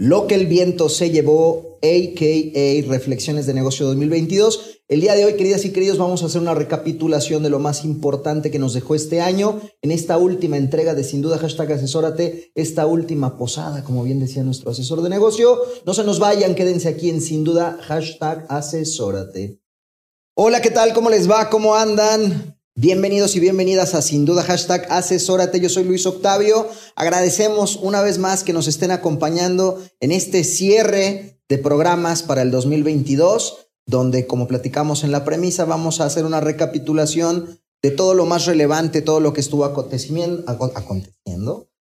Lo que el viento se llevó, a.k.a. Reflexiones de Negocio 2022. El día de hoy, queridas y queridos, vamos a hacer una recapitulación de lo más importante que nos dejó este año en esta última entrega de Sin Duda Hashtag Asesórate, esta última posada, como bien decía nuestro asesor de negocio. No se nos vayan, quédense aquí en Sin Duda Hashtag Asesórate. Hola, ¿qué tal? ¿Cómo les va? ¿Cómo andan? Bienvenidos y bienvenidas a Sin Duda Hashtag Asesórate. Yo soy Luis Octavio. Agradecemos una vez más que nos estén acompañando en este cierre de programas para el 2022, donde, como platicamos en la premisa, vamos a hacer una recapitulación de todo lo más relevante, todo lo que estuvo aconteciendo,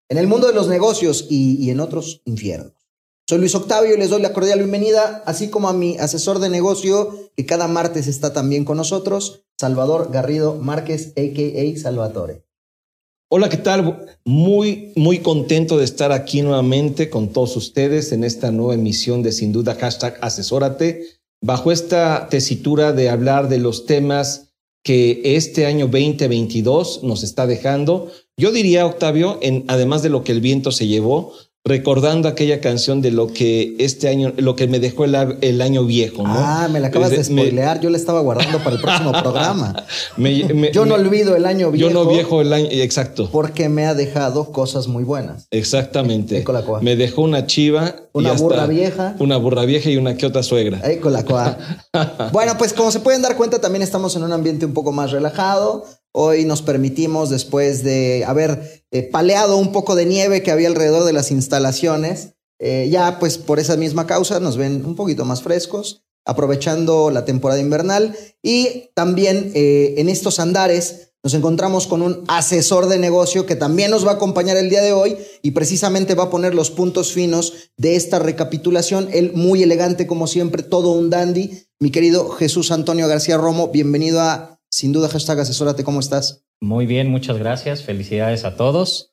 en el mundo de los negocios y, y en otros infiernos. Soy Luis Octavio y les doy la cordial bienvenida, así como a mi asesor de negocio, que cada martes está también con nosotros, Salvador Garrido Márquez, a.k.a. Salvatore. Hola, ¿qué tal? Muy, muy contento de estar aquí nuevamente con todos ustedes en esta nueva emisión de Sin Duda Hashtag Asesórate, bajo esta tesitura de hablar de los temas que este año 2022 nos está dejando. Yo diría, Octavio, en, además de lo que el viento se llevó, recordando aquella canción de lo que este año, lo que me dejó el, el año viejo, ¿no? Ah, me la acabas de spoilear, yo la estaba guardando para el próximo programa. yo no olvido el año viejo. Yo no viejo el año, exacto. Porque me ha dejado cosas muy buenas. Exactamente. Me dejó una chiva. Una burra vieja. Una burra vieja y una que otra suegra. Ahí con la bueno, pues como se pueden dar cuenta, también estamos en un ambiente un poco más relajado. Hoy nos permitimos, después de haber eh, paleado un poco de nieve que había alrededor de las instalaciones, eh, ya pues por esa misma causa nos ven un poquito más frescos, aprovechando la temporada invernal. Y también eh, en estos andares nos encontramos con un asesor de negocio que también nos va a acompañar el día de hoy y precisamente va a poner los puntos finos de esta recapitulación. Él muy elegante como siempre, todo un dandy. Mi querido Jesús Antonio García Romo, bienvenido a sin duda, hashtag asesórate, ¿cómo estás? Muy bien, muchas gracias. Felicidades a todos.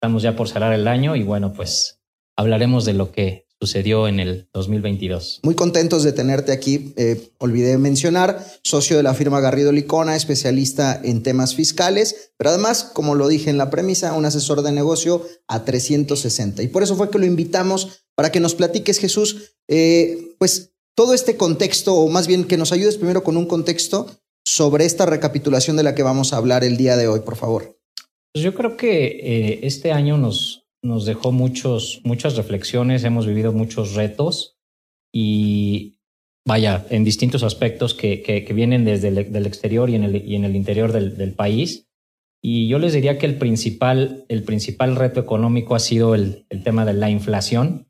Estamos ya por cerrar el año y bueno, pues hablaremos de lo que sucedió en el 2022. Muy contentos de tenerte aquí. Eh, olvidé mencionar, socio de la firma Garrido Licona, especialista en temas fiscales, pero además, como lo dije en la premisa, un asesor de negocio a 360. Y por eso fue que lo invitamos para que nos platiques, Jesús, eh, pues todo este contexto, o más bien que nos ayudes primero con un contexto sobre esta recapitulación de la que vamos a hablar el día de hoy, por favor? Pues yo creo que eh, este año nos, nos dejó muchos, muchas reflexiones, hemos vivido muchos retos y vaya, en distintos aspectos que, que, vienen desde el exterior y en el, y en el interior del, del, país. Y yo les diría que el principal, el principal reto económico ha sido el, el tema de la inflación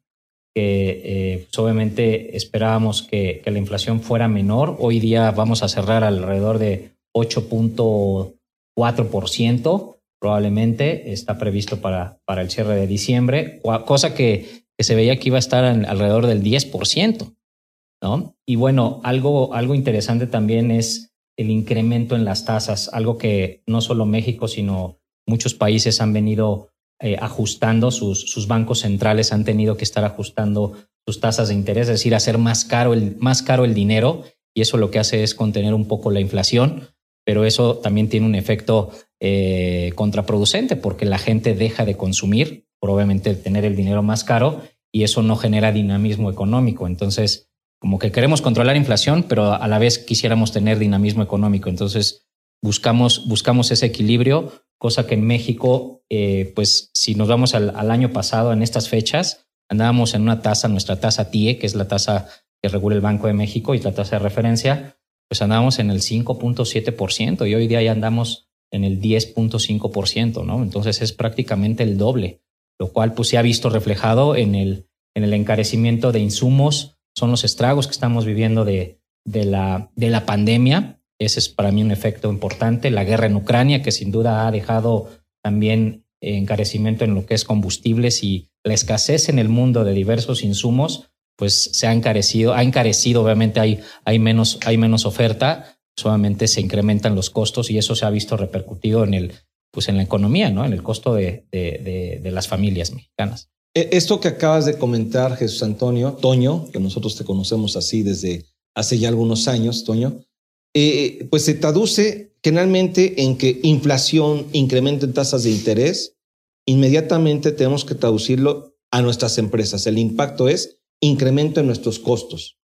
que eh, pues, obviamente esperábamos que, la inflación fuera menor. Hoy día vamos a cerrar alrededor de 8.4%, probablemente está previsto para, para el cierre de diciembre, cosa que, se veía que iba a estar alrededor del 10%. ¿no? Y bueno, algo, algo interesante también es el incremento en las tasas, algo que no solo México, sino muchos países han venido eh, ajustando, sus, sus, bancos centrales han tenido que estar ajustando sus tasas de interés, es decir, hacer más caro el, más caro el dinero y eso lo que hace es contener un poco la inflación, pero eso también tiene un efecto eh, contraproducente porque la gente deja de consumir, probablemente tener el dinero más caro y eso no genera dinamismo económico. Entonces, como que queremos controlar inflación, pero a la vez quisiéramos tener dinamismo económico. Entonces, buscamos, buscamos ese equilibrio cosa que en México, eh, pues si nos vamos al, año pasado, en estas fechas, andábamos en una tasa, nuestra tasa TIE, que es la tasa que regula el Banco de México y la tasa de referencia, pues andábamos en el 5.7% y hoy día ya andamos en el 10.5%, ¿no? Entonces es prácticamente el doble, lo cual pues se ha visto reflejado en el, en el encarecimiento de insumos, son los estragos que estamos viviendo de, de, la, de la pandemia. Ese es para mí un efecto importante. La guerra en Ucrania, que sin duda ha dejado también encarecimiento en lo que es combustibles y la escasez en el mundo de diversos insumos, pues se ha encarecido, ha encarecido, obviamente hay, hay, menos, hay menos oferta, solamente se incrementan los costos y eso se ha visto repercutido en el, pues en la economía, ¿no? En el costo de, de, de, las familias mexicanas. E, esto que acabas de comentar, Jesús Antonio, Toño, que nosotros te conocemos así desde hace ya algunos años, Toño, eh, pues se traduce generalmente en que inflación, incremento en tasas de interés, inmediatamente tenemos que traducirlo a nuestras empresas. El impacto es incremento en nuestros costos.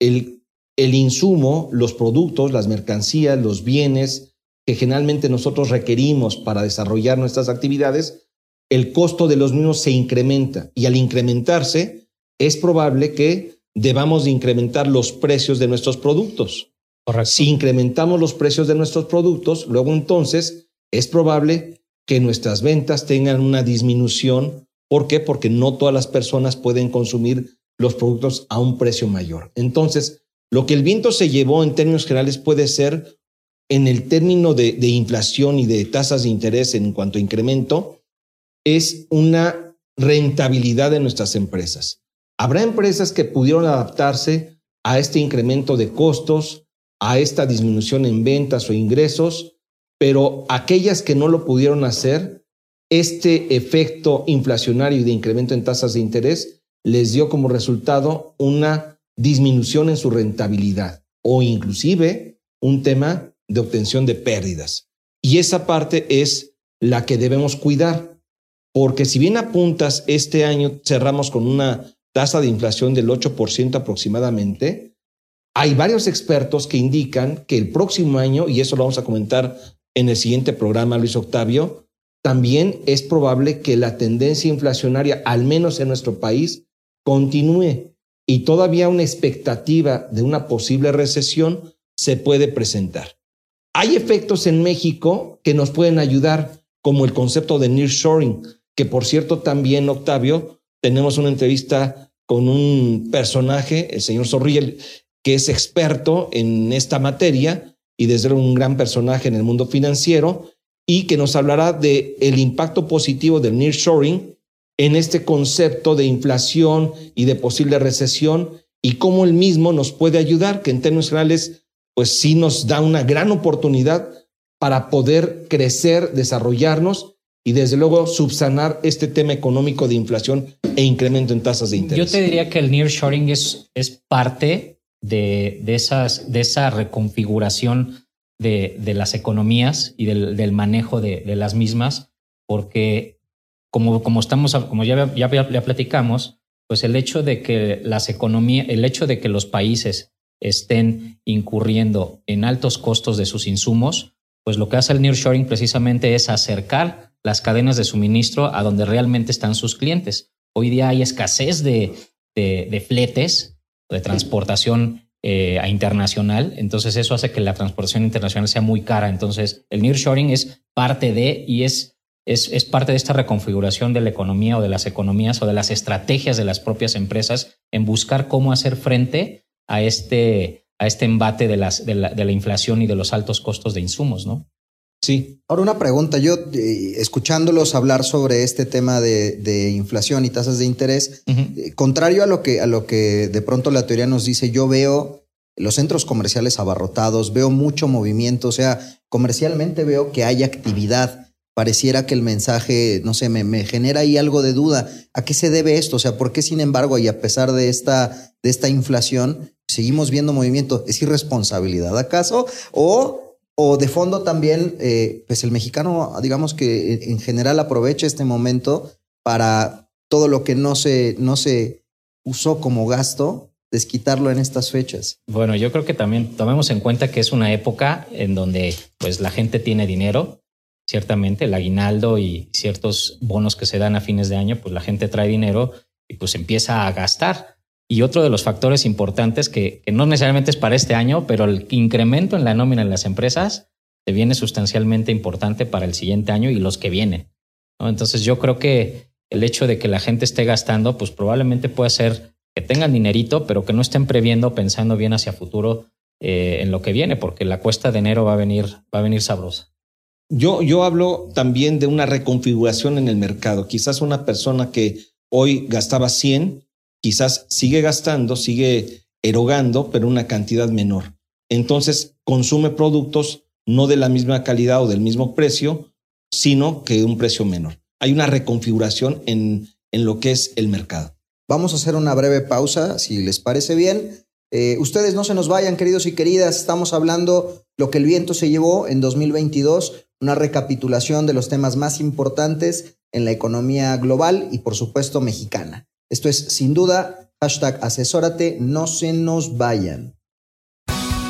El, el insumo, los productos, las mercancías, los bienes que generalmente nosotros requerimos para desarrollar nuestras actividades, el costo de los mismos se incrementa y al incrementarse es probable que debamos de incrementar los precios de nuestros productos. Si incrementamos los precios de nuestros productos, luego entonces es probable que nuestras ventas tengan una disminución. ¿Por qué? Porque no todas las personas pueden consumir los productos a un precio mayor. Entonces, lo que el viento se llevó en términos generales puede ser en el término de, de inflación y de tasas de interés en cuanto a incremento, es una rentabilidad de nuestras empresas. Habrá empresas que pudieron adaptarse a este incremento de costos, a esta disminución en ventas o ingresos, pero aquellas que no lo pudieron hacer, este efecto inflacionario de incremento en tasas de interés les dio como resultado una disminución en su rentabilidad o inclusive un tema de obtención de pérdidas. Y esa parte es la que debemos cuidar, porque si bien apuntas, este año cerramos con una tasa de inflación del 8% aproximadamente, hay varios expertos que indican que el próximo año, y eso lo vamos a comentar en el siguiente programa, Luis Octavio, también es probable que la tendencia inflacionaria, al menos en nuestro país, continúe y todavía una expectativa de una posible recesión se puede presentar. Hay efectos en México que nos pueden ayudar, como el concepto de nearshoring, que por cierto también, Octavio, tenemos una entrevista con un personaje, el señor Zorrilla, que es experto en esta materia y desde luego un gran personaje en el mundo financiero y que nos hablará de el impacto positivo del nearshoring en este concepto de inflación y de posible recesión y cómo el mismo nos puede ayudar, que en términos generales, pues sí nos da una gran oportunidad para poder crecer, desarrollarnos y desde luego subsanar este tema económico de inflación e incremento en tasas de interés. Yo te diría que el nearshoring es, es parte de, esas, de esa reconfiguración de, de las economías y del, del manejo de, de, las mismas, porque como, como estamos, como ya, ya, ya platicamos, pues el hecho de que las economías, el hecho de que los países estén incurriendo en altos costos de sus insumos, pues lo que hace el nearshoring precisamente es acercar las cadenas de suministro a donde realmente están sus clientes. Hoy día hay escasez de, de, de fletes de transportación eh, a internacional. Entonces eso hace que la transportación internacional sea muy cara. Entonces el nearshoring es parte de y es, es, es parte de esta reconfiguración de la economía o de las economías o de las estrategias de las propias empresas en buscar cómo hacer frente a este, a este embate de, las, de, la, de la inflación y de los altos costos de insumos, ¿no? Sí. Ahora una pregunta. Yo, eh, escuchándolos hablar sobre este tema de, inflación y tasas de interés, eh, contrario a lo, que, a lo que de pronto la teoría nos dice, yo veo los centros comerciales abarrotados, veo mucho movimiento, o sea, comercialmente veo que hay actividad. Pareciera que el mensaje, no sé, me, me genera ahí algo de duda. ¿A qué se debe esto? O sea, ¿por qué sin embargo, y a pesar de esta, de esta inflación, seguimos viendo movimiento? ¿Es irresponsabilidad acaso? ¿O o de fondo también, eh, pues el mexicano, digamos que en general aprovecha este momento para todo lo que no se, no se usó como gasto, desquitarlo en estas fechas. Bueno, yo creo que también tomemos en cuenta que es una época en donde pues la gente tiene dinero, ciertamente el aguinaldo y ciertos bonos que se dan a fines de año, pues la gente trae dinero y pues empieza a gastar. Y otro de los factores importantes que, no necesariamente es para este año, pero el incremento en la nómina en las empresas se viene sustancialmente importante para el siguiente año y los que vienen. Entonces yo creo que el hecho de que la gente esté gastando, pues probablemente puede ser que tengan dinerito, pero que no estén previendo, pensando bien hacia futuro eh, en lo que viene, porque la cuesta de enero va a venir, va a venir sabrosa. Yo, yo hablo también de una reconfiguración en el mercado. Quizás una persona que hoy gastaba 100, quizás sigue gastando, sigue erogando, pero una cantidad menor. Entonces consume productos no de la misma calidad o del mismo precio, sino que un precio menor. Hay una reconfiguración en, en lo que es el mercado. Vamos a hacer una breve pausa, si les parece bien. Eh, ustedes no se nos vayan, queridos y queridas. Estamos hablando lo que el viento se llevó en 2022, una recapitulación de los temas más importantes en la economía global y por supuesto mexicana. Esto es sin duda hashtag asesórate, no se nos vayan.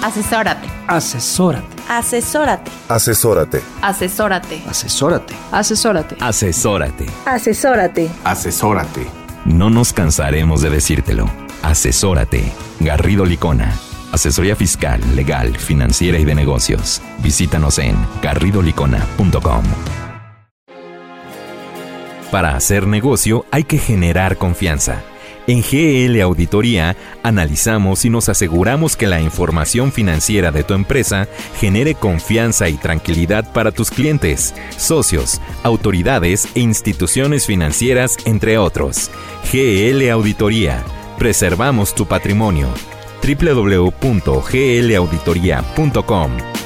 Asesórate. Asesórate. Asesórate. Asesórate. Asesórate. Asesórate. Asesórate. Asesórate. Asesórate. Asesórate. No nos cansaremos de decírtelo. Asesórate. Garrido Licona. Asesoría fiscal, legal, financiera y de negocios. Visítanos en garridolicona.com. Para hacer negocio hay que generar confianza. En GL Auditoría analizamos y nos aseguramos que la información financiera de tu empresa genere confianza y tranquilidad para tus clientes, socios, autoridades e instituciones financieras, entre otros. GL Auditoría. Preservamos tu patrimonio. www.glauditoría.com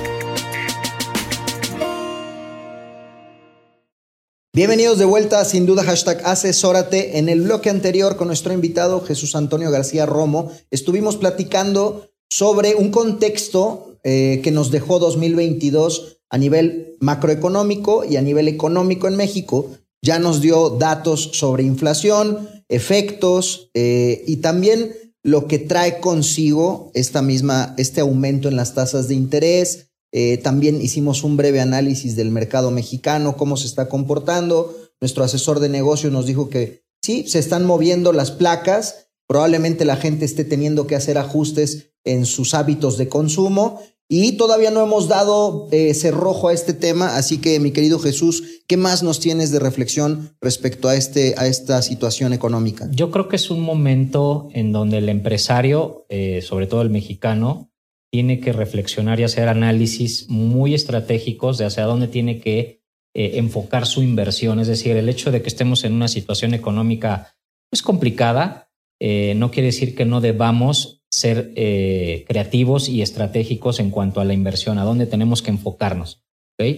Bienvenidos de vuelta, sin duda, hashtag asesórate. En el bloque anterior con nuestro invitado Jesús Antonio García Romo, estuvimos platicando sobre un contexto eh, que nos dejó 2022 a nivel macroeconómico y a nivel económico en México. Ya nos dio datos sobre inflación, efectos eh, y también lo que trae consigo esta misma, este aumento en las tasas de interés, eh, también hicimos un breve análisis del mercado mexicano, cómo se está comportando. Nuestro asesor de negocio nos dijo que sí, se están moviendo las placas. Probablemente la gente esté teniendo que hacer ajustes en sus hábitos de consumo y todavía no hemos dado eh, cerrojo a este tema, así que mi querido Jesús, ¿qué más nos tienes de reflexión respecto a, este, a esta situación económica? Yo creo que es un momento en donde el empresario, eh, sobre todo el mexicano, tiene que reflexionar y hacer análisis muy estratégicos de hacia dónde tiene que eh, enfocar su inversión. Es decir, el hecho de que estemos en una situación económica pues, complicada eh, no quiere decir que no debamos ser eh, creativos y estratégicos en cuanto a la inversión, a dónde tenemos que enfocarnos.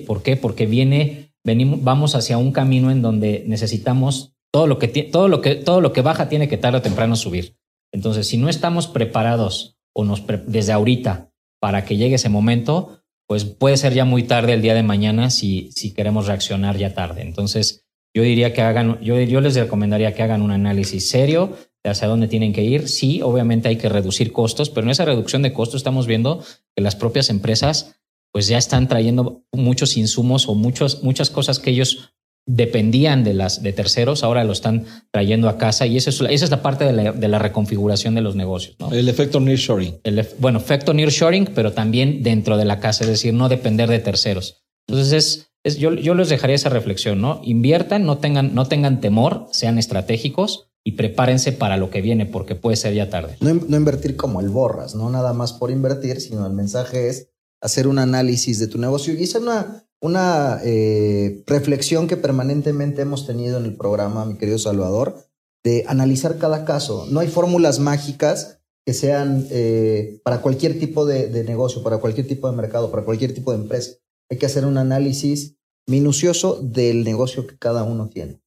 ¿Por qué? Porque viene, venimos, vamos hacia un camino en donde necesitamos todo lo que, todo lo que, todo lo que baja tiene que tarde o temprano subir. Entonces, si no estamos preparados o nos desde ahorita para que llegue ese momento, pues puede ser ya muy tarde el día de mañana si, si queremos reaccionar ya tarde. Entonces, yo diría que hagan, yo, yo les recomendaría que hagan un análisis serio de hacia dónde tienen que ir. Sí, obviamente hay que reducir costos, pero en esa reducción de costos estamos viendo que las propias empresas pues ya están trayendo muchos insumos o muchos, muchas cosas que ellos dependían de las de terceros, ahora lo están trayendo a casa y esa es, esa es la parte de la, de la, reconfiguración de los negocios. ¿no? El efecto nearshoring. El, bueno, efecto nearshoring, pero también dentro de la casa, es decir, no depender de terceros. Entonces, es, es, yo, yo les dejaría esa reflexión, ¿no? Inviertan, no tengan, no tengan temor, sean estratégicos y prepárense para lo que viene, porque puede ser ya tarde. No, no invertir como el borras, no nada más por invertir, sino el mensaje es hacer un análisis de tu negocio y es una una eh, reflexión que permanentemente hemos tenido en el programa, mi querido Salvador, de analizar cada caso. No hay fórmulas mágicas que sean eh, para cualquier tipo de, de, negocio, para cualquier tipo de mercado, para cualquier tipo de empresa. Hay que hacer un análisis minucioso del negocio que cada uno tiene.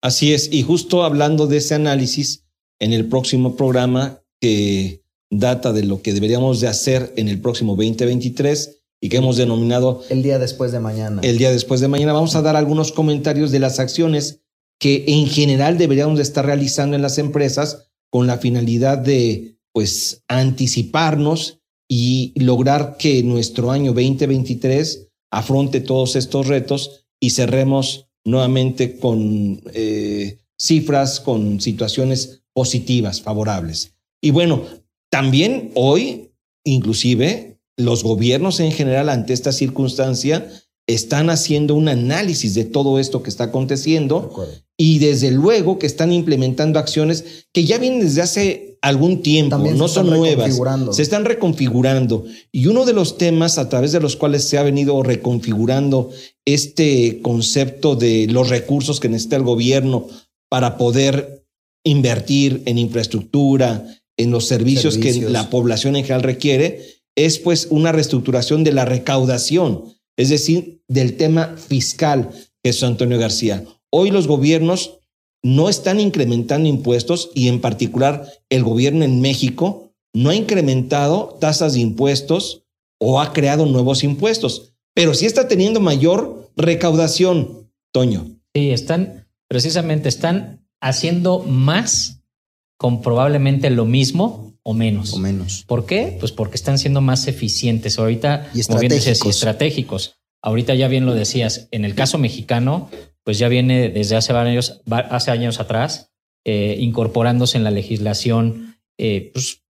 Así es, y justo hablando de ese análisis, en el próximo programa que data de lo que deberíamos de hacer en el próximo 2023, y que hemos denominado el día después de mañana. El día después de mañana. Vamos a dar algunos comentarios de las acciones que en general deberíamos de estar realizando en las empresas con la finalidad de pues anticiparnos y lograr que nuestro año 2023 afronte todos estos retos y cerremos nuevamente con eh, cifras, con situaciones positivas, favorables. Y bueno, también hoy, inclusive, los gobiernos en general ante esta circunstancia están haciendo un análisis de todo esto que está aconteciendo y desde luego que están implementando acciones que ya vienen desde hace algún tiempo, También no son nuevas, se están reconfigurando. Y uno de los temas a través de los cuales se ha venido reconfigurando este concepto de los recursos que necesita el gobierno para poder invertir en infraestructura, en los servicios, que la población en general requiere, es pues una reestructuración de la recaudación, es decir, del tema fiscal, Jesús Antonio García. Hoy los gobiernos no están incrementando impuestos y en particular el gobierno en México no ha incrementado tasas de impuestos o ha creado nuevos impuestos, pero sí está teniendo mayor recaudación, Toño. Sí, están, precisamente están haciendo más con probablemente lo mismo o menos. O menos. ¿Por qué? Pues porque están siendo más eficientes. Ahorita, Y como bien decías, y estratégicos. estratégicos. Ahorita ya bien lo decías, en el caso mexicano, pues ya viene desde hace varios, va- hace años atrás, eh, incorporándose en la legislación eh, pues,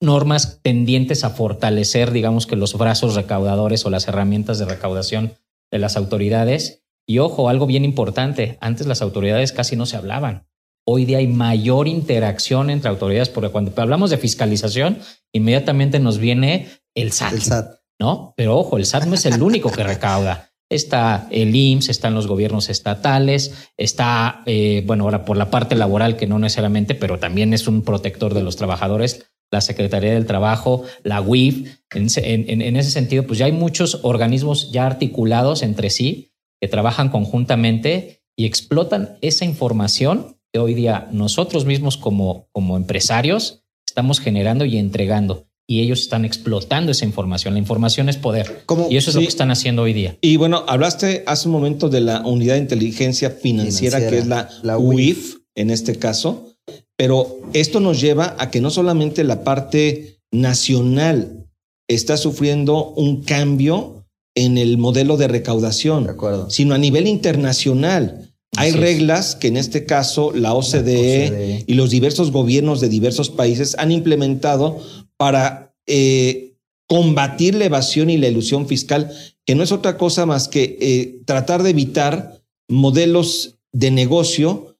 normas tendientes a fortalecer, digamos que los brazos recaudadores o las herramientas de recaudación de las autoridades. Y ojo, algo bien importante, antes las autoridades casi no se hablaban. Hoy día hay mayor interacción entre autoridades, porque cuando hablamos de fiscalización, inmediatamente nos viene el SAT. El SAT. ¿no? Pero ojo, el SAT no es el único que recauda. Está el IMSS, están los gobiernos estatales, está, eh, bueno, ahora por la parte laboral, que no necesariamente, pero también es un protector de los trabajadores, la Secretaría del Trabajo, la UIF. En, ese- en- en- en ese sentido, pues ya hay muchos organismos ya articulados entre sí que trabajan conjuntamente y explotan esa información que hoy día nosotros mismos como, como empresarios estamos generando y entregando. Y ellos están explotando esa información. La información es poder. ¿Cómo? Y eso es lo que están haciendo hoy día. Y bueno, hablaste hace un momento de la unidad de inteligencia financiera, Financiera, que es la, la UIF en este caso, pero esto nos lleva a que no solamente la parte nacional está sufriendo un cambio en el modelo de recaudación, De acuerdo. sino a nivel internacional. Hay Así es. reglas que en este caso la OCDE, OCDE. y los diversos gobiernos de diversos países han implementado para eh, combatir la evasión y la ilusión fiscal, que no es otra cosa más que eh, tratar de evitar modelos de negocio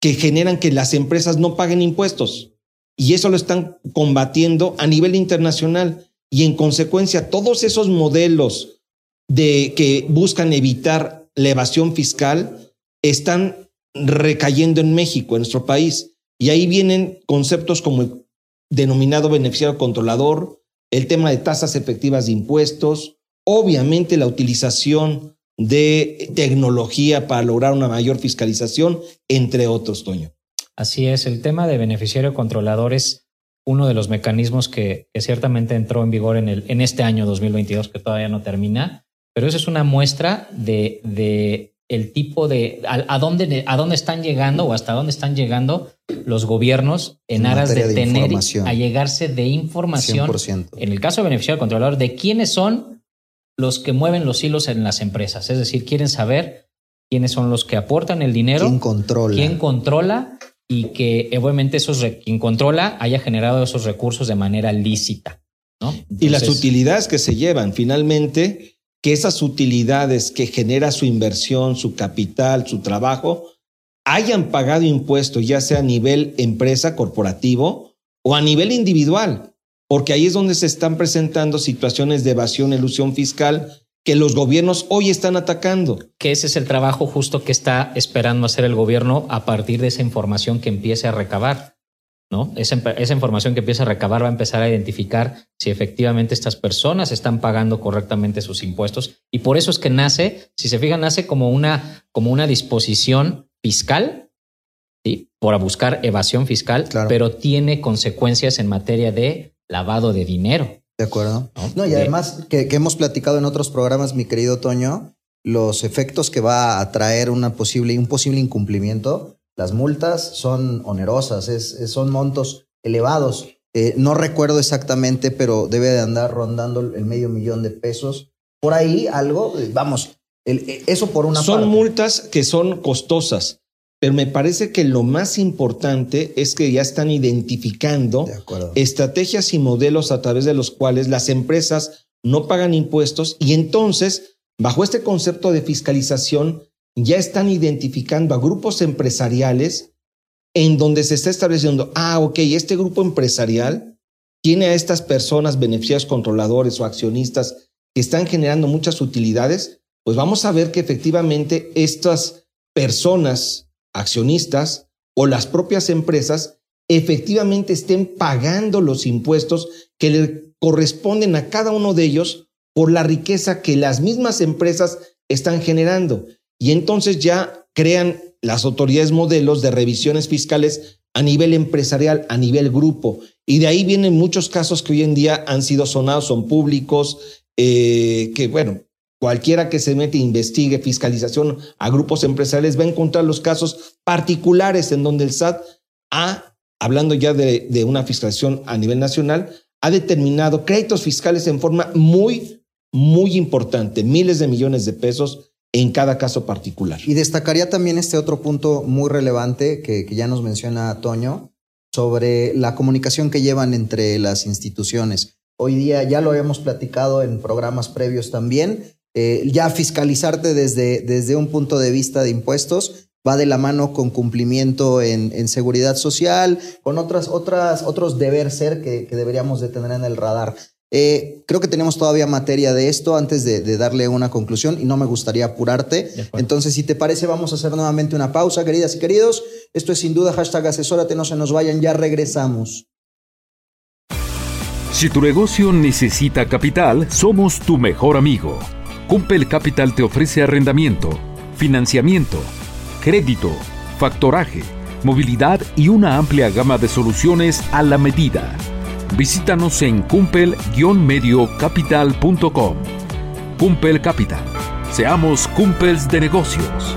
que generan que las empresas no paguen impuestos. Y eso lo están combatiendo a nivel internacional. Y en consecuencia, todos esos modelos de que buscan evitar la evasión fiscal están recayendo en México, en nuestro país. Y ahí vienen conceptos como el denominado beneficiario controlador, el tema de tasas efectivas de impuestos, obviamente la utilización de tecnología para lograr una mayor fiscalización, entre otros, Toño. Así es, el tema de beneficiario controlador es uno de los mecanismos que, ciertamente entró en vigor en, este año 2022, que todavía no termina, pero eso es una muestra de el tipo de a, a dónde, a dónde están llegando o hasta dónde están llegando los gobiernos en, En aras de, tener a llegarse de información 100%. en el caso de beneficiario controlador, de quiénes son los que mueven los hilos en las empresas. Es decir, quieren saber quiénes son los que aportan el dinero, ¿Quién controla? quién controla y que obviamente esos re- quien controla haya generado esos recursos de manera lícita. ¿no? y las utilidades que se llevan, finalmente, que esas utilidades que genera su inversión, su capital, su trabajo, hayan pagado impuestos, ya sea a nivel empresa, corporativo o a nivel individual, porque ahí es donde se están presentando situaciones de evasión, elusión fiscal que los gobiernos hoy están atacando. que ese es el trabajo justo que está esperando hacer el gobierno a partir de esa información que empiece a recabar. ¿No? Esa, esa información que empieza a recabar va a empezar a identificar si efectivamente estas personas están pagando correctamente sus impuestos. Y por eso es que nace, si se fijan, nace como una, como una disposición fiscal, ¿sí? por buscar evasión fiscal, Claro. pero tiene consecuencias en materia de lavado de dinero. De acuerdo. ¿no? No, y De- además que, que hemos platicado en otros programas, mi querido Toño, los efectos que va a traer una posible, un posible incumplimiento, las multas son onerosas, es, es- son montos elevados. Eh, no recuerdo exactamente, pero debe de andar rondando el medio millón de pesos. Por ahí algo, eh, vamos, el- eh, eso por una son parte. multas que son costosas, pero me parece que lo más importante es que ya están identificando estrategias y modelos a través de los cuales las empresas no pagan impuestos y entonces, bajo este concepto de fiscalización, ya están identificando a grupos empresariales en donde se está estableciendo, ah, ok, este grupo empresarial tiene a estas personas, beneficiarios controladores o accionistas que están generando muchas utilidades, pues vamos a ver que efectivamente estas personas, accionistas o las propias empresas, efectivamente estén pagando los impuestos que le corresponden a cada uno de ellos por la riqueza que las mismas empresas están generando. Y entonces ya crean las autoridades modelos de revisiones fiscales a nivel empresarial, a nivel grupo. Y de ahí vienen muchos casos que hoy en día han sido sonados, son públicos, eh, que bueno, cualquiera que se mete e investigue fiscalización a grupos empresariales va a encontrar los casos particulares en donde el SAT ha, hablando ya de, de una fiscalización a nivel nacional, ha determinado créditos fiscales en forma muy, muy importante, miles de millones de pesos en cada caso particular. Y destacaría también este otro punto muy relevante que, ya nos menciona Toño sobre la comunicación que llevan entre las instituciones. Hoy día ya lo habíamos platicado en programas previos también. eh, ya fiscalizarte desde, desde un punto de vista de impuestos va de la mano con cumplimiento en, en seguridad social, con otras, otras, otros deber ser que, que deberíamos de tener en el radar. Eh, creo que tenemos todavía materia de esto antes de, de darle una conclusión y no me gustaría apurarte. Entonces, si te parece, vamos a hacer nuevamente una pausa, queridas y queridos. Esto es sin duda hashtag asesórate, no se nos vayan, ya regresamos. Si tu negocio necesita capital, somos tu mejor amigo. Cumpel Capital te ofrece arrendamiento, financiamiento, crédito, factoraje, movilidad y una amplia gama de soluciones a la medida. Visítanos en cumpel-mediocapital.com. Cumpel Capital. Seamos cumpels de negocios.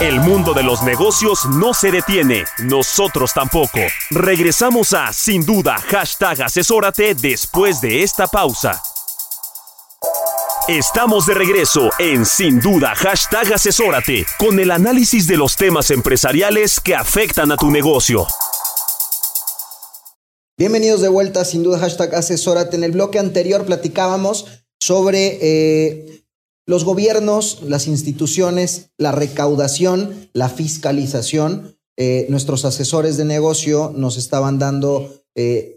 El mundo de los negocios no se detiene, nosotros tampoco. Regresamos a Sin Duda, hashtag asesórate después de esta pausa. Estamos de regreso en Sin Duda, hashtag asesórate, con el análisis de los temas empresariales que afectan a tu negocio. Bienvenidos de vuelta, sin duda, hashtag asesórate. En el bloque anterior platicábamos sobre eh, los gobiernos, las instituciones, la recaudación, la fiscalización. Eh, nuestros asesores de negocio nos estaban dando eh,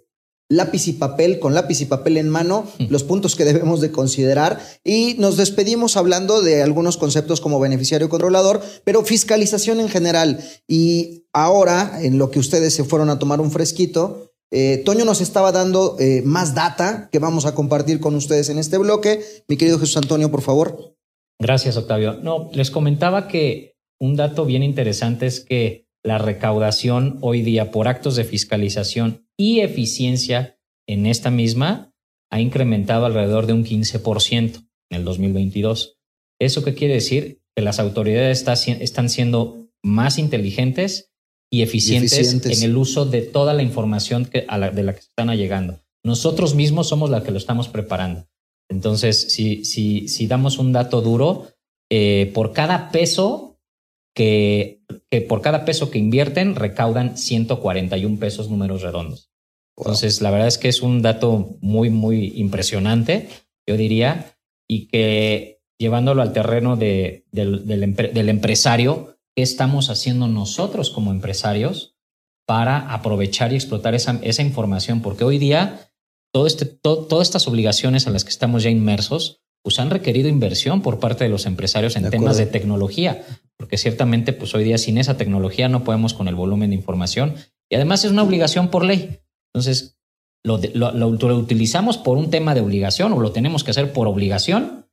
lápiz y papel, con lápiz y papel en mano, los puntos que debemos de considerar. Y nos despedimos hablando de algunos conceptos como beneficiario controlador, pero fiscalización en general. Y ahora, en lo que ustedes se fueron a tomar un fresquito, eh, Toño nos estaba dando eh, más data que vamos a compartir con ustedes en este bloque. Mi querido Jesús Antonio, por favor. Gracias, Octavio. No, les comentaba que un dato bien interesante es que la recaudación hoy día por actos de fiscalización y eficiencia en esta misma ha incrementado alrededor de un 15% en el 2022. ¿Eso qué quiere decir? Que las autoridades está, están siendo más inteligentes y eficientes, eficientes. en el uso de toda la información que, a la- de la que se están allegando. Nosotros mismos somos la que lo estamos preparando. Entonces, si, si, si damos un dato duro, eh, por cada peso que, que por cada peso que invierten, recaudan 141 pesos números redondos. Entonces, la verdad es que es un dato muy, muy impresionante, yo diría, y que llevándolo al terreno de- del, del del empresario, ¿qué estamos haciendo nosotros como empresarios para aprovechar y explotar esa, esa información? Porque hoy día todo este, to- todas estas obligaciones a las que estamos ya inmersos, pues han requerido inversión por parte de los empresarios en De temas de tecnología, porque ciertamente pues hoy día sin esa tecnología no podemos con el volumen de información y además es una obligación por ley. Entonces, lo, de- lo- lo- lo utilizamos por un tema de obligación o lo tenemos que hacer por obligación,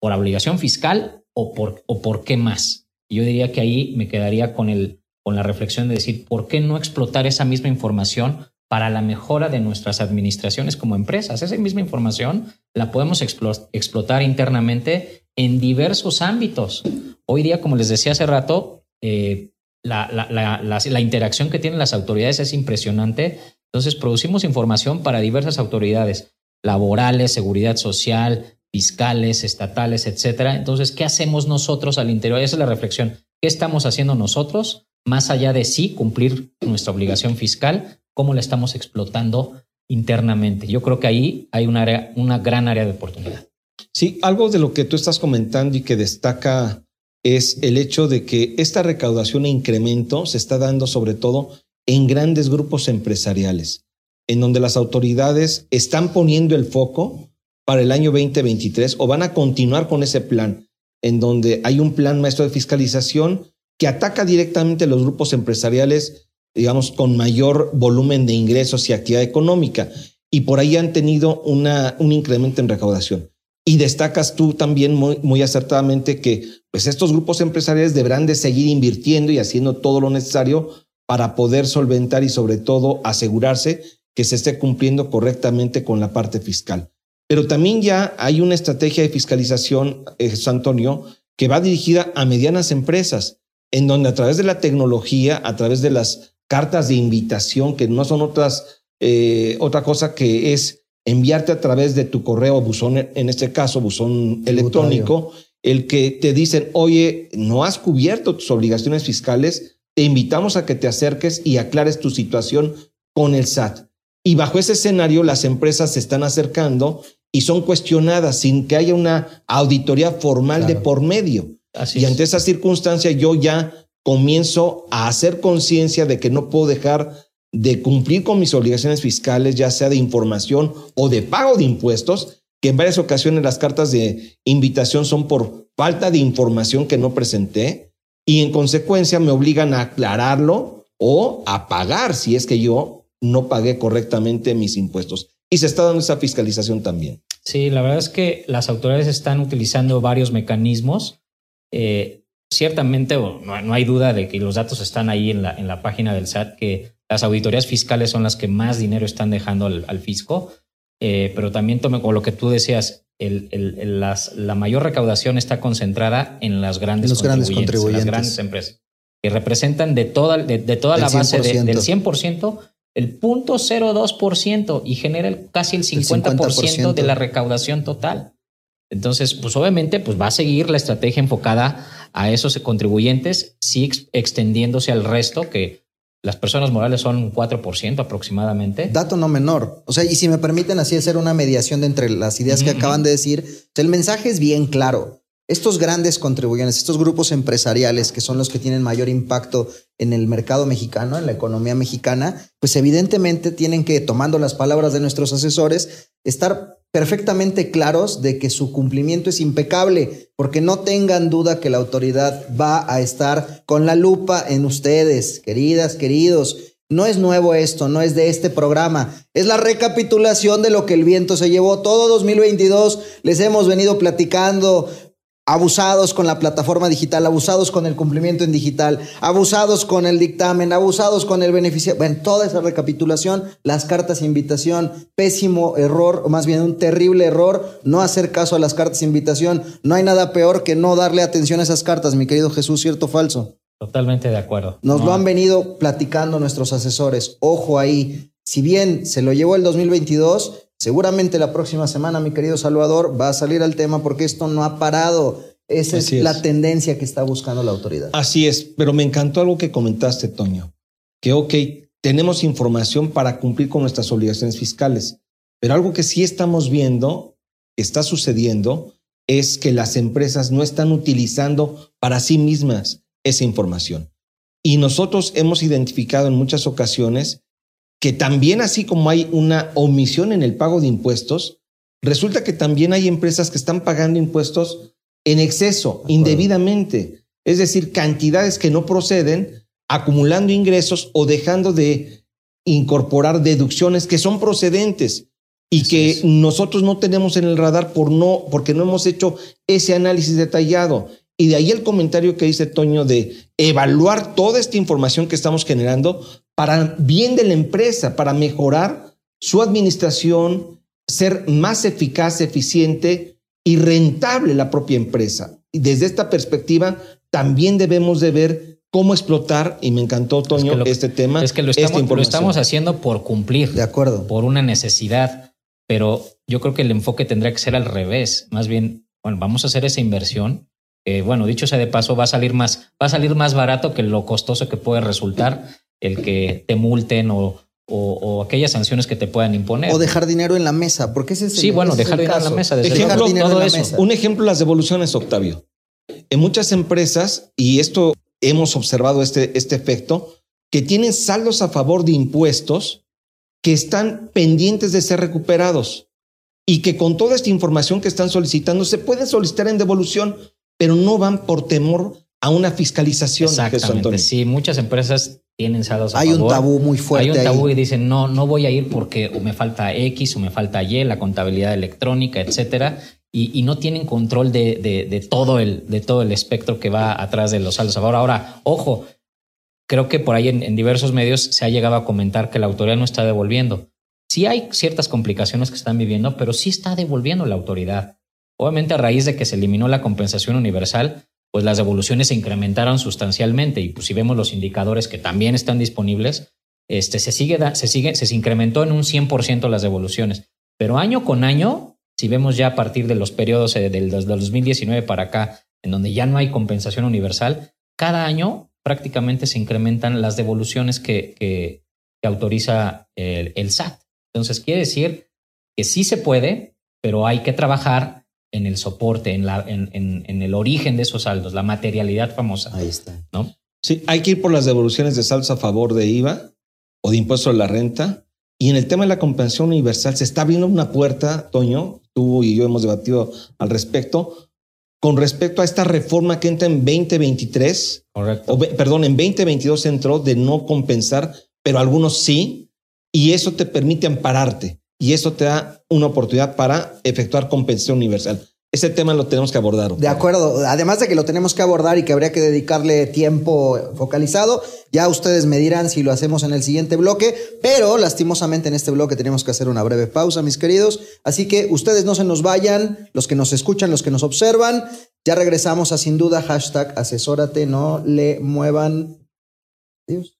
por obligación fiscal o por, o por qué más. Yo diría que ahí me quedaría con, el, con la reflexión de decir, ¿por qué no explotar esa misma información para la mejora de nuestras administraciones como empresas? Esa misma información la podemos explo- explotar internamente en diversos ámbitos. Hoy día, como les decía hace rato, eh, la- la- la- la interacción que tienen las autoridades es impresionante. Entonces, producimos información para diversas autoridades laborales, seguridad social, fiscales, estatales, etcétera. Entonces, ¿qué hacemos nosotros al interior? Esa es la reflexión. ¿Qué estamos haciendo nosotros más allá de sí cumplir nuestra obligación fiscal? ¿Cómo la estamos explotando internamente? Yo creo que ahí hay un área, una gran área de oportunidad. Sí, algo de lo que tú estás comentando y que destaca es el hecho de que esta recaudación e incremento se está dando sobre todo en grandes grupos empresariales, en donde las autoridades están poniendo el foco para el año 2023 o van a continuar con ese plan, en donde hay un plan maestro de fiscalización que ataca directamente a los grupos empresariales, digamos, con mayor volumen de ingresos y actividad económica. Y por ahí han tenido una, un incremento en recaudación. Y destacas tú también muy, acertadamente que pues estos grupos empresariales deberán de seguir invirtiendo y haciendo todo lo necesario para poder solventar y sobre todo asegurarse que se esté cumpliendo correctamente con la parte fiscal. Pero también ya hay una estrategia de fiscalización, eh, Antonio, que va dirigida a medianas empresas, en donde a través de la tecnología, a través de las cartas de invitación que no son otras, eh, otra cosa que es enviarte a través de tu correo buzón, en este caso buzón electrónico, el que te dicen, oye, no has cubierto tus obligaciones fiscales, te invitamos a que te acerques y aclares tu situación con el SAT. Y bajo ese escenario las empresas se están acercando y son cuestionadas sin que haya una auditoría formal de por medio. y ante esa circunstancia yo ya comienzo a hacer conciencia de que no puedo dejar de cumplir con mis obligaciones fiscales, ya sea de información o de pago de impuestos, que en varias ocasiones las cartas de invitación son por falta de información que no presenté y en consecuencia me obligan a aclararlo o a pagar si es que yo no pagué correctamente mis impuestos. Y se está dando esa fiscalización también. Sí, la verdad es que las autoridades están utilizando varios mecanismos. Eh, ciertamente, no, hay duda de que los datos están ahí en la, en la página del SAT, que las auditorías fiscales son las que más dinero están dejando al, fisco, eh, pero también tome como lo que tú decías, el, las, la mayor recaudación está concentrada en las grandes, los contribuyentes, grandes contribuyentes, las grandes empresas, que representan de toda, de, toda la base del 100%, el 0.02% y genera casi el 50%, de la recaudación total. Entonces, pues obviamente, pues va a seguir la estrategia enfocada a esos contribuyentes, sí extendiéndose al resto, que las personas morales son un 4% aproximadamente. Dato no menor. O sea, y si me permiten así hacer una mediación de entre las ideas que acaban de decir, el mensaje es bien claro. Estos grandes contribuyentes, estos grupos empresariales que son los que tienen mayor impacto en el mercado mexicano, en la economía mexicana, pues evidentemente tienen que, tomando las palabras de nuestros asesores, estar perfectamente claros de que su cumplimiento es impecable, porque no tengan duda que la autoridad va a estar con la lupa en ustedes, queridas, queridos. No es nuevo esto, no es de este programa, es la recapitulación de lo que el viento se llevó. Todo 2022 les hemos venido platicando abusados con la plataforma digital, abusados con el cumplimiento en digital, abusados con el dictamen, abusados con el beneficio. Bueno, toda esa recapitulación, las cartas de invitación, pésimo error, o más bien un terrible error, no hacer caso a las cartas de invitación. No hay nada peor que no darle atención a esas cartas, mi querido Jesús, ¿cierto o falso? Totalmente de acuerdo. Nos lo han venido platicando nuestros asesores. Ojo ahí, si bien se lo llevó el 2022, Seguramente la próxima semana, mi querido Salvador, va a salir al tema porque esto no ha parado. Esa es, la tendencia que está buscando la autoridad. Así es, pero me encantó algo que comentaste, Toño, que ok, tenemos información para cumplir con nuestras obligaciones fiscales, pero algo que sí estamos viendo, que está sucediendo, es que las empresas no están utilizando para sí mismas esa información. Y nosotros hemos identificado en muchas ocasiones que también así como hay una omisión en el pago de impuestos, resulta que también hay empresas que están pagando impuestos en exceso, indebidamente, es decir, cantidades que no proceden, acumulando ingresos o dejando de incorporar deducciones que son procedentes y que nosotros no tenemos en el radar por no, porque no hemos hecho ese análisis detallado. Y de ahí el comentario que dice Toño de evaluar toda esta información que estamos generando para bien de la empresa, para mejorar su administración, ser más eficaz, eficiente y rentable la propia empresa. Y desde esta perspectiva, también debemos de ver cómo explotar, y me encantó, Toño, este tema. Es que lo estamos, lo estamos haciendo por cumplir. De acuerdo. Por una necesidad. Pero yo creo que el enfoque tendría que ser al revés. Más bien, bueno, vamos a hacer esa inversión. bueno, dicho sea de paso, va a salir más, va a salir más barato que lo costoso que puede resultar el que te multen o, o, aquellas sanciones que te puedan imponer. O dejar dinero en la mesa, porque ese es Sí, bueno, dejar dinero en la mesa. ejemplo, todo eso. Un ejemplo, las devoluciones, Octavio. En muchas empresas, y esto hemos observado este, este efecto, que tienen saldos a favor de impuestos que están pendientes de ser recuperados y que con toda esta información que están solicitando se pueden solicitar en devolución, pero no van por temor a una fiscalización. Exactamente. Sí, muchas empresas tienen saldos a Hay un tabú muy fuerte. Hay un tabú y dicen, no, no voy a ir porque o me falta X o me falta Y, la contabilidad electrónica, etcétera. Y, no tienen control de, de, todo el, de todo el espectro que va atrás de los saldos a favor. Ahora, ojo, creo que por ahí en, en diversos medios se ha llegado a comentar que la autoridad no está devolviendo. Sí hay ciertas complicaciones que están viviendo, pero sí está devolviendo la autoridad. Obviamente a raíz de que se eliminó la compensación universal, pues las devoluciones se incrementaron sustancialmente. Y pues si vemos los indicadores que también están disponibles, este, se, sigue, se, sigue, se incrementó en un 100% las devoluciones. Pero año con año, si vemos ya a partir de los periodos eh, del, del 2019 para acá, en donde ya no hay compensación universal, cada año prácticamente se incrementan las devoluciones que, que- autoriza el, el SAT. Entonces, quiere decir que sí se puede, pero hay que trabajar en el soporte, en, la, en, en- en el origen de esos saldos, la materialidad famosa. Ahí está. ¿no? Sí, hay que ir por las devoluciones de saldos a favor de IVA o de impuesto a la renta. Y en el tema de la compensación universal se está abriendo una puerta, Toño, tú y yo hemos debatido al respecto, con respecto a esta reforma que entra en 2023, Correcto. o perdón, en 2022 entró de no compensar, pero algunos sí, y eso te permite ampararte y eso te da una oportunidad para efectuar compensación universal. Ese tema lo tenemos que abordar. De acuerdo, además de que lo tenemos que abordar y que habría que dedicarle tiempo focalizado, ya ustedes me dirán si lo hacemos en el siguiente bloque, pero lastimosamente en este bloque tenemos que hacer una breve pausa, mis queridos, así que ustedes no se nos vayan, los que nos escuchan, los que nos observan, ya regresamos a sin duda hashtag asesórate, no le muevan. Adiós.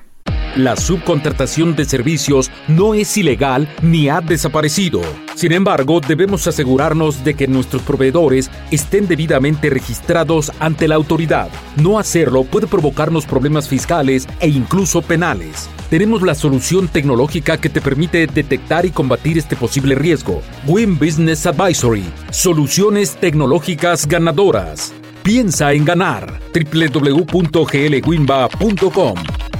La subcontratación de servicios no es ilegal ni ha desaparecido. Sin embargo, debemos asegurarnos de que nuestros proveedores estén debidamente registrados ante la autoridad. No hacerlo puede provocarnos problemas fiscales e incluso penales. Tenemos la solución tecnológica que te permite detectar y combatir este posible riesgo. Win Business Advisory. Soluciones tecnológicas ganadoras. Piensa en ganar. www.glwinba.com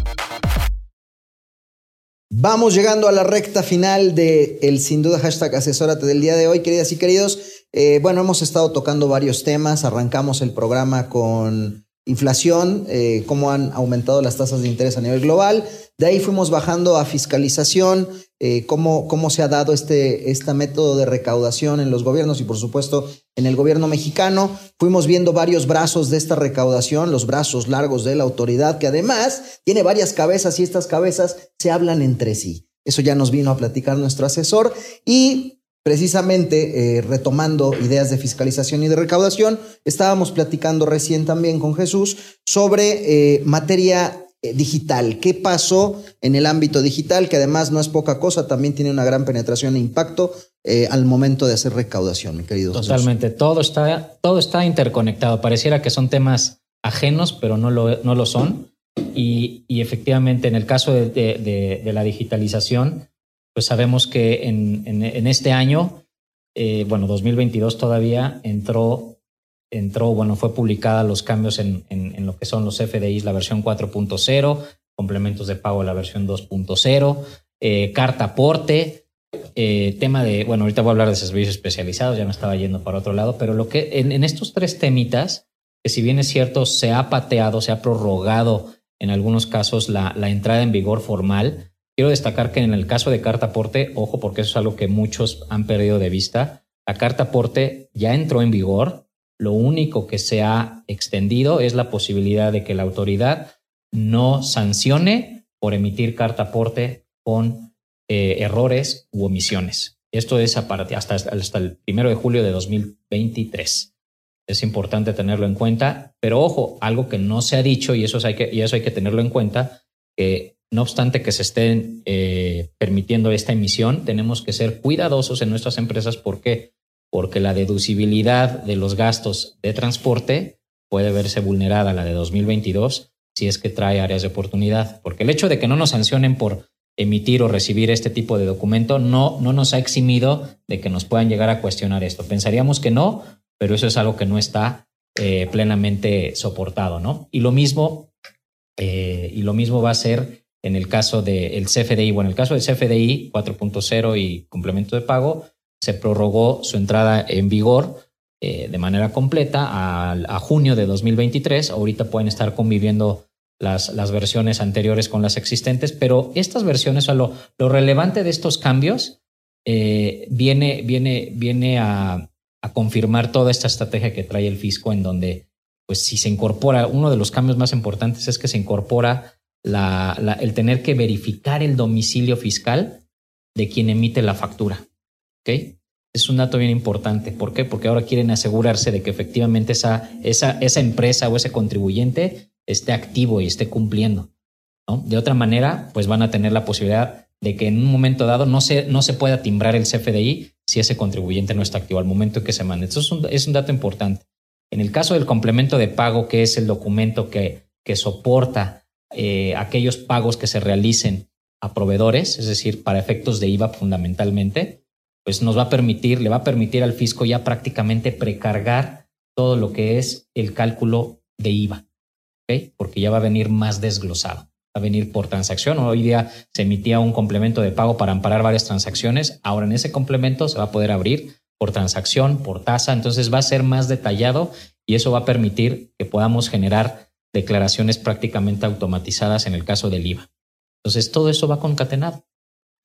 Vamos llegando a la recta final de el sin duda hashtag asesórate del día de hoy, queridas y queridos. Eh, bueno, hemos estado tocando varios temas. Arrancamos el programa con inflación, eh, cómo han aumentado las tasas de interés a nivel global. De ahí fuimos bajando a fiscalización, eh, cómo, cómo se ha dado este, este método de recaudación en los gobiernos y por supuesto en el gobierno mexicano. Fuimos viendo varios brazos de esta recaudación, los brazos largos de la autoridad, que además tiene varias cabezas y estas cabezas se hablan entre sí. Eso ya nos vino a platicar nuestro asesor y precisamente eh, retomando ideas de fiscalización y de recaudación, estábamos platicando recién también con Jesús sobre eh, materia eh, digital. ¿Qué pasó en el ámbito digital? Que además no es poca cosa, también tiene una gran penetración e impacto al momento de hacer recaudación, mi querido Jesús. Totalmente, todo está, todo está interconectado. Pareciera que son temas ajenos, pero no lo, no lo son. Y, y efectivamente, en el caso de la digitalización, pues sabemos que en, en- este año, eh, bueno, 2022 todavía entró, entró, bueno, fue publicada los cambios en, en- lo que son los FDIs, la versión 4.0, complementos de pago, la versión 2.0, eh, carta aporte, eh, tema de, bueno, ahorita voy a hablar de servicios especializados, ya me estaba yendo para otro lado, pero lo que en, en estos tres temitas, que si bien es cierto, se ha pateado, se ha prorrogado en algunos casos la, la entrada en vigor formal, quiero destacar que en el caso de carta aporte, ojo, porque eso es algo que muchos han perdido de vista, la carta aporte ya entró en vigor, lo único que se ha extendido es la posibilidad de que la autoridad no sancione por emitir carta aporte con eh, errores u omisiones. Esto es hasta, el primero de julio de 2023. Es importante tenerlo en cuenta, pero ojo, algo que no se ha dicho y eso hay que tenerlo en cuenta, que no obstante que se estén eh, permitiendo esta emisión, tenemos que ser cuidadosos en nuestras empresas. ¿Por qué? Porque la deducibilidad de los gastos de transporte puede verse vulnerada la de 2022 si es que trae áreas de oportunidad. Porque el hecho de que no nos sancionen por emitir o recibir este tipo de documento no, no nos ha eximido de que nos puedan llegar a cuestionar esto. Pensaríamos que no, pero eso es algo que no está eh, plenamente soportado, ¿no? Y lo mismo, eh, y lo mismo va a ser en el caso del CFDI. Bueno, en el caso del CFDI 4.0 y complemento de pago, se prorrogó su entrada en vigor eh, de manera completa a, a junio de 2023. Ahorita pueden estar conviviendo las, las versiones anteriores con las existentes, pero estas versiones, o sea, lo, relevante de estos cambios eh, viene, viene, viene a, a confirmar toda esta estrategia que trae el fisco en donde, pues si se incorpora, uno de los cambios más importantes es que se incorpora la, el tener que verificar el domicilio fiscal de quien emite la factura. ¿Ok? Es un dato bien importante. ¿Por qué? Porque ahora quieren asegurarse de que efectivamente esa, esa, esa empresa o ese contribuyente esté activo y esté cumpliendo. De otra manera, pues van a tener la posibilidad de que en un momento dado no se, no se pueda timbrar el CFDI si ese contribuyente no está activo al momento en que se mande. Eso es un, es un dato importante. En el caso del complemento de pago, que es el documento que, que soporta eh, aquellos pagos que se realicen a proveedores, es decir, para efectos de IVA fundamentalmente, pues nos va a permitir, le va a permitir al fisco ya prácticamente precargar todo lo que es el cálculo de IVA, ¿ok? porque ya va a venir más desglosado, va a venir por transacción. Hoy día se emitía un complemento de pago para amparar varias transacciones, ahora en ese complemento se va a poder abrir por transacción, por tasa, entonces va a ser más detallado y eso va a permitir que podamos generar declaraciones prácticamente automatizadas en el caso del IVA. Entonces todo eso va concatenado.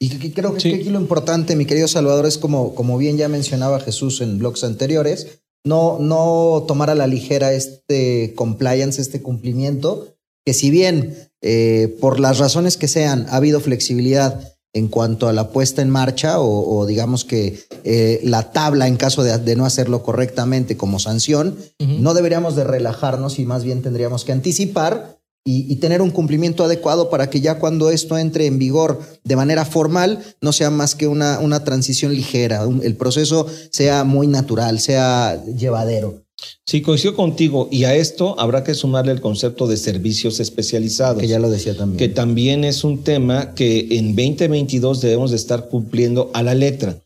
Y que- que creo que, que aquí lo importante, mi querido Salvador, es como, como bien ya mencionaba Jesús en blogs anteriores, no, no tomar a la ligera este compliance, este cumplimiento, que si bien eh, por las razones que sean ha habido flexibilidad en cuanto a la puesta en marcha o, o digamos que eh, la tabla en caso de, de no hacerlo correctamente como sanción, no deberíamos de relajarnos y más bien tendríamos que anticipar y, y tener un cumplimiento adecuado para que ya cuando esto entre en vigor de manera formal no sea más que una, una transición ligera, un- el proceso sea muy natural, sea llevadero. Sí, coincido contigo. Y a esto habrá que sumarle el concepto de servicios especializados. Que ya lo decía también. Que también es un tema que en 2022 debemos de estar cumpliendo a la letra.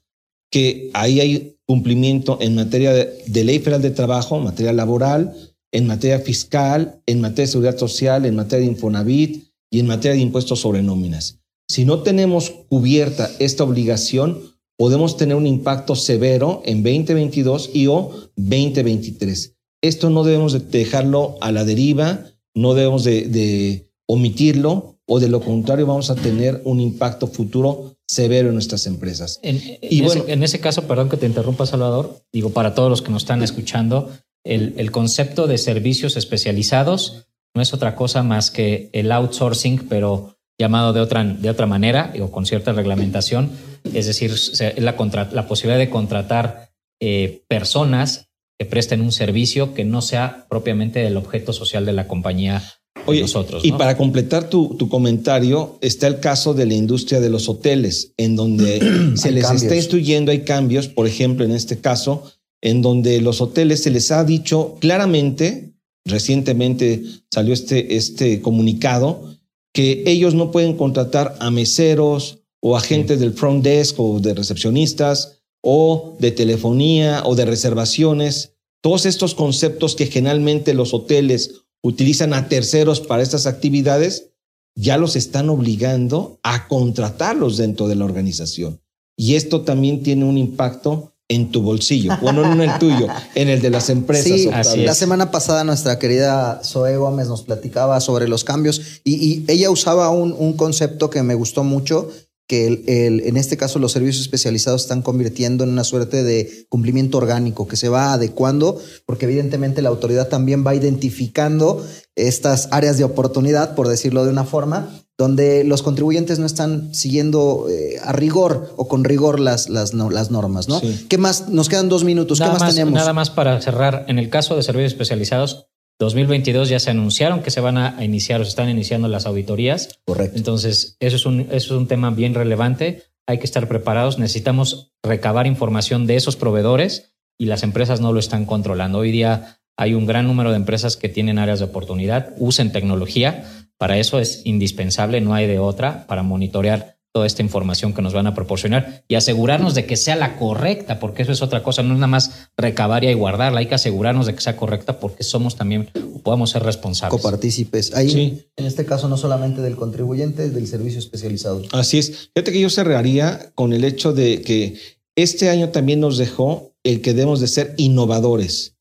Que ahí hay cumplimiento en materia de, de ley federal de trabajo, en materia laboral, en materia fiscal, en materia de seguridad social, en materia de Infonavit y en materia de impuestos sobre nóminas. Si no tenemos cubierta esta obligación, podemos tener un impacto severo en 2022 y o 2023. Esto no debemos de dejarlo a la deriva, no debemos de, de omitirlo o de lo contrario vamos a tener un impacto futuro severo en nuestras empresas. En, Y en bueno- ese, en ese caso, perdón que te interrumpa, Salvador, digo para todos los que nos están escuchando, el, el concepto de servicios especializados no es otra cosa más que el outsourcing, pero llamado de otra, de otra manera o con cierta reglamentación, es decir, la, contra- la posibilidad de contratar eh, personas que presten un servicio que no sea propiamente del objeto social de la compañía Oye, nosotros. y ¿no? para completar tu, tu comentario, está el caso de la industria de los hoteles, en donde se Hay les está cambios. instruyendo, hay cambios, por ejemplo, en este caso, en donde los hoteles se les ha dicho claramente, recientemente salió este, este comunicado, que ellos no pueden contratar a meseros o agentes del front desk o de recepcionistas o de telefonía o de reservaciones. Todos estos conceptos que generalmente los hoteles utilizan a terceros para estas actividades, ya los están obligando a contratarlos dentro de la organización. Y esto también tiene un impacto en tu bolsillo, bueno, no en el tuyo, en el de las empresas. Sí, la semana pasada nuestra querida Zoe Gómez nos platicaba sobre los cambios y, y ella usaba un, un concepto que me gustó mucho, que el- el- en este caso los servicios especializados están convirtiendo en una suerte de cumplimiento orgánico que se va adecuando, porque evidentemente la autoridad también va identificando estas áreas de oportunidad, por decirlo de una forma, donde los contribuyentes no están siguiendo eh, a rigor o con rigor las, las, no- las normas, ¿no? Sí. ¿Qué más? Nos quedan dos minutos. Nada ¿Qué más, más, tenemos? nada más para cerrar. En el caso de servicios especializados, 2022 ya se anunciaron que se van a iniciar o se están iniciando las auditorías. Correcto. Entonces, eso es un, eso es un tema bien relevante. Hay que estar preparados. Necesitamos recabar información de esos proveedores y las empresas no lo están controlando. Hoy día hay un gran número de empresas que tienen áreas de oportunidad, usen tecnología. Para eso es indispensable, no hay de otra, para monitorear toda esta información que nos van a proporcionar y asegurarnos de que sea la correcta, porque eso es otra cosa, no es nada más recabar y guardarla, hay que asegurarnos de que sea correcta porque somos también, podemos ser responsables. copartícipes. Ahí, Sí. en este caso, no solamente del contribuyente, del servicio especializado. Así es. Fíjate que yo cerraría con el hecho de que este año también nos dejó el que debemos de ser innovadores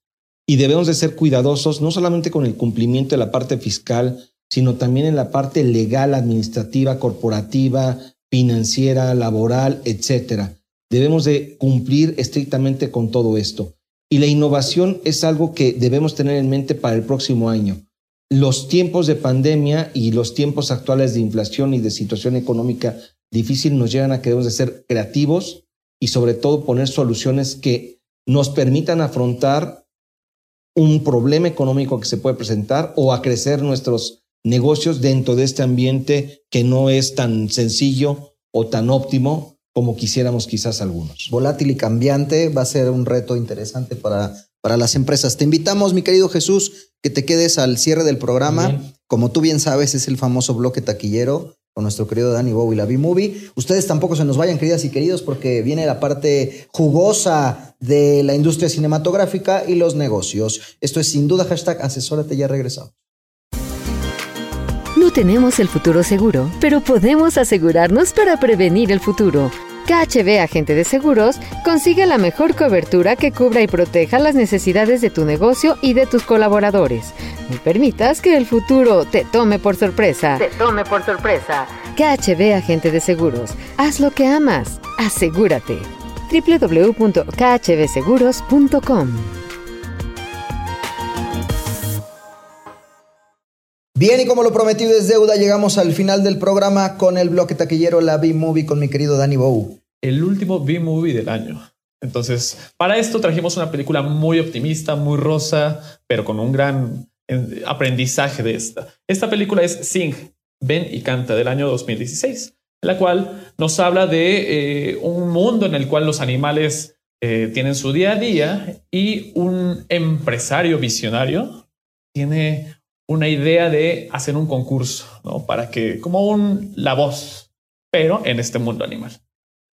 y debemos de ser cuidadosos no solamente con el cumplimiento de la parte fiscal, sino también en la parte legal, administrativa, corporativa, financiera, laboral, etcétera. Debemos de cumplir estrictamente con todo esto. Y la innovación es algo que debemos tener en mente para el próximo año. Los tiempos de pandemia y los tiempos actuales de inflación y de situación económica difícil nos llevan a que debemos de ser creativos y sobre todo poner soluciones que nos permitan afrontar un problema económico que se puede presentar o a crecer nuestros negocios dentro de este ambiente que no es tan sencillo o tan óptimo como quisiéramos quizás algunos. Volátil y cambiante va a ser un reto interesante para, para las empresas. Te invitamos, mi querido Jesús, que te quedes al cierre del programa. Como tú bien sabes, es el famoso bloque taquillero con nuestro querido Danny Bowie, la B-Movie. Ustedes tampoco se nos vayan, queridas y queridos, porque viene la parte jugosa de la industria cinematográfica y los negocios. Esto es sin duda hashtag asesórate, ya regresamos. No tenemos el futuro seguro, pero podemos asegurarnos para prevenir el futuro. KHB Agente de Seguros consigue la mejor cobertura que cubra y proteja las necesidades de tu negocio y de tus colaboradores. No permitas que el futuro te tome por sorpresa. Te tome por sorpresa. KHB Agente de Seguros. Haz lo que amas. Asegúrate. www.khbseguros.com Bien, y como lo prometido es deuda, llegamos al final del programa con el bloque taquillero La B-Movie con mi querido Danny Bow. El último B-Movie del año. Entonces, para esto trajimos una película muy optimista, muy rosa, pero con un gran aprendizaje de esta. Esta película es Sing, Ven y Canta del año 2016, en la cual nos habla de eh, un mundo en el cual los animales eh, tienen su día a día y un empresario visionario tiene una idea de hacer un concurso, ¿no? Para que, como un La Voz, pero en este mundo animal,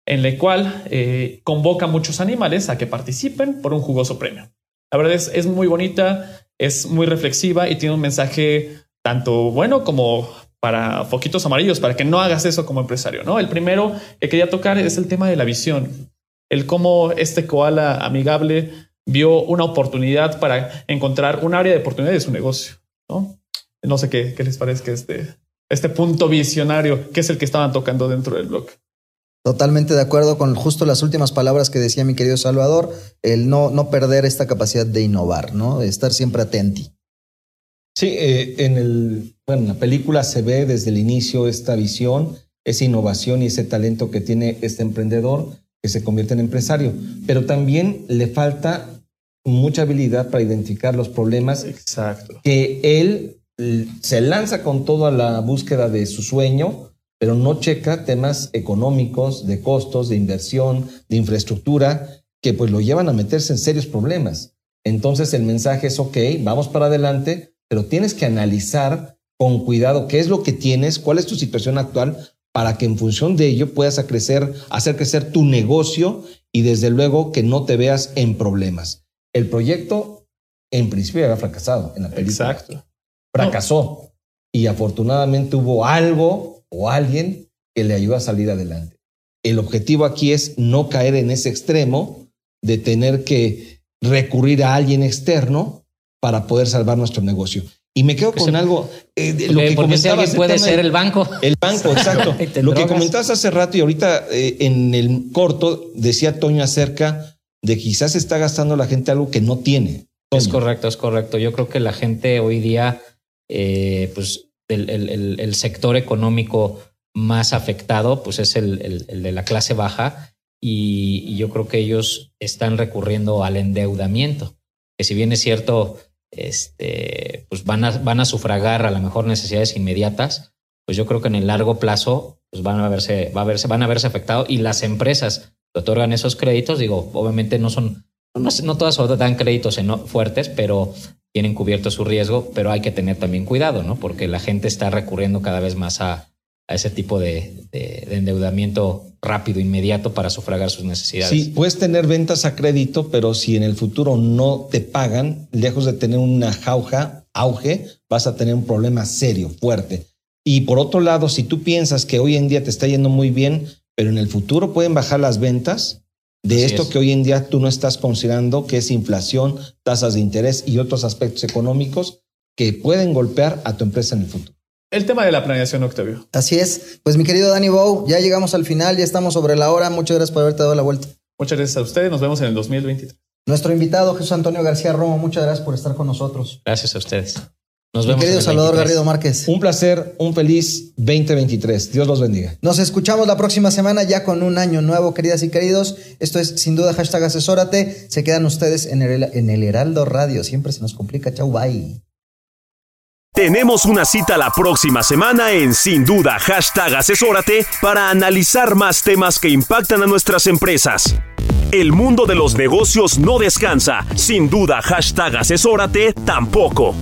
en el cual eh, convoca muchos animales a que participen por un jugoso premio. La verdad es, es muy bonita, es muy reflexiva y tiene un mensaje tanto bueno como para foquitos amarillos, para que no hagas eso como empresario, ¿no? El primero que quería tocar es el tema de la visión, el cómo este koala amigable vio una oportunidad para encontrar un área de oportunidad de su negocio. ¿No? No sé qué, qué les parece este, este punto visionario, que es el que estaban tocando dentro del blog. Totalmente de acuerdo con justo las últimas palabras que decía mi querido Salvador, el no, no perder esta capacidad de innovar, ¿no? De estar siempre atenti. Sí, eh, en, el, bueno, en la película se ve desde el inicio esta visión, esa innovación y ese talento que tiene este emprendedor que se convierte en empresario, pero también le falta mucha habilidad para identificar los problemas Exacto. que él se lanza con toda la búsqueda de su sueño, pero no checa temas económicos, de costos, de inversión, de infraestructura, que pues lo llevan a meterse en serios problemas. Entonces el mensaje es, ok, vamos para adelante, pero tienes que analizar con cuidado qué es lo que tienes, cuál es tu situación actual, para que en función de ello puedas a crecer, hacer crecer tu negocio y desde luego que no te veas en problemas. El proyecto en principio había fracasado en la película. Exacto. Fracasó. Y afortunadamente hubo algo o alguien que le ayudó a salir adelante. El objetivo aquí es no caer en ese extremo de tener que recurrir a alguien externo para poder salvar nuestro negocio. Y me quedo con algo. eh, de lo Porque- que si alguien puede ser el banco. El banco, exacto. Lo que comentabas hace rato y ahorita eh, en el corto decía Toño acerca de quizás está gastando la gente algo que no tiene. Es correcto, es correcto. Yo creo que la gente hoy día, eh, pues el, el- el- sector económico más afectado, pues es el, el- el de la clase baja y, y yo creo que ellos están recurriendo al endeudamiento, que si bien es cierto, este, pues van a, van a sufragar a lo mejor necesidades inmediatas, pues yo creo que en el largo plazo pues van a verse, va a verse, van a verse afectados y las empresas otorgan esos créditos, digo, obviamente no son, no, todas dan créditos eno- fuertes, pero tienen cubierto su riesgo, pero hay que tener también cuidado, ¿no? Porque la gente está recurriendo cada vez más a, ese tipo de- de endeudamiento rápido, inmediato para sufragar sus necesidades. Sí, puedes tener ventas a crédito, pero si en el futuro no te pagan, lejos de tener una jauja, auge, vas a tener un problema serio, fuerte. Y por otro lado, si tú piensas que hoy en día te está yendo muy bien, pero en el futuro pueden bajar las ventas, de Así esto es. que hoy en día tú no estás considerando, que es inflación, tasas de interés y otros aspectos económicos que pueden golpear a tu empresa en el futuro. El tema de la planeación, Octavio. Así es. Pues mi querido Danny Bow, ya llegamos al final, ya estamos sobre la hora. Muchas gracias por haberte dado la vuelta. Muchas gracias a ustedes. Nos vemos en el 2023. Nuestro invitado Jesús Antonio García Romo, muchas gracias por estar con nosotros. Gracias a ustedes. Nos Mi vemos. querido Salvador 23. Garrido Márquez. Un placer, un feliz 2023. Dios los bendiga. Nos escuchamos la próxima semana ya con un año nuevo, queridas y queridos. Esto es sin duda hashtag asesórate. Se quedan ustedes en el, en el Heraldo Radio. Siempre se nos complica. Chau, bye. Tenemos una cita la próxima semana en Sin Duda Hashtag Asesórate para analizar más temas que impactan a nuestras empresas. El mundo de los negocios no descansa. Sin duda Hashtag Asesórate tampoco.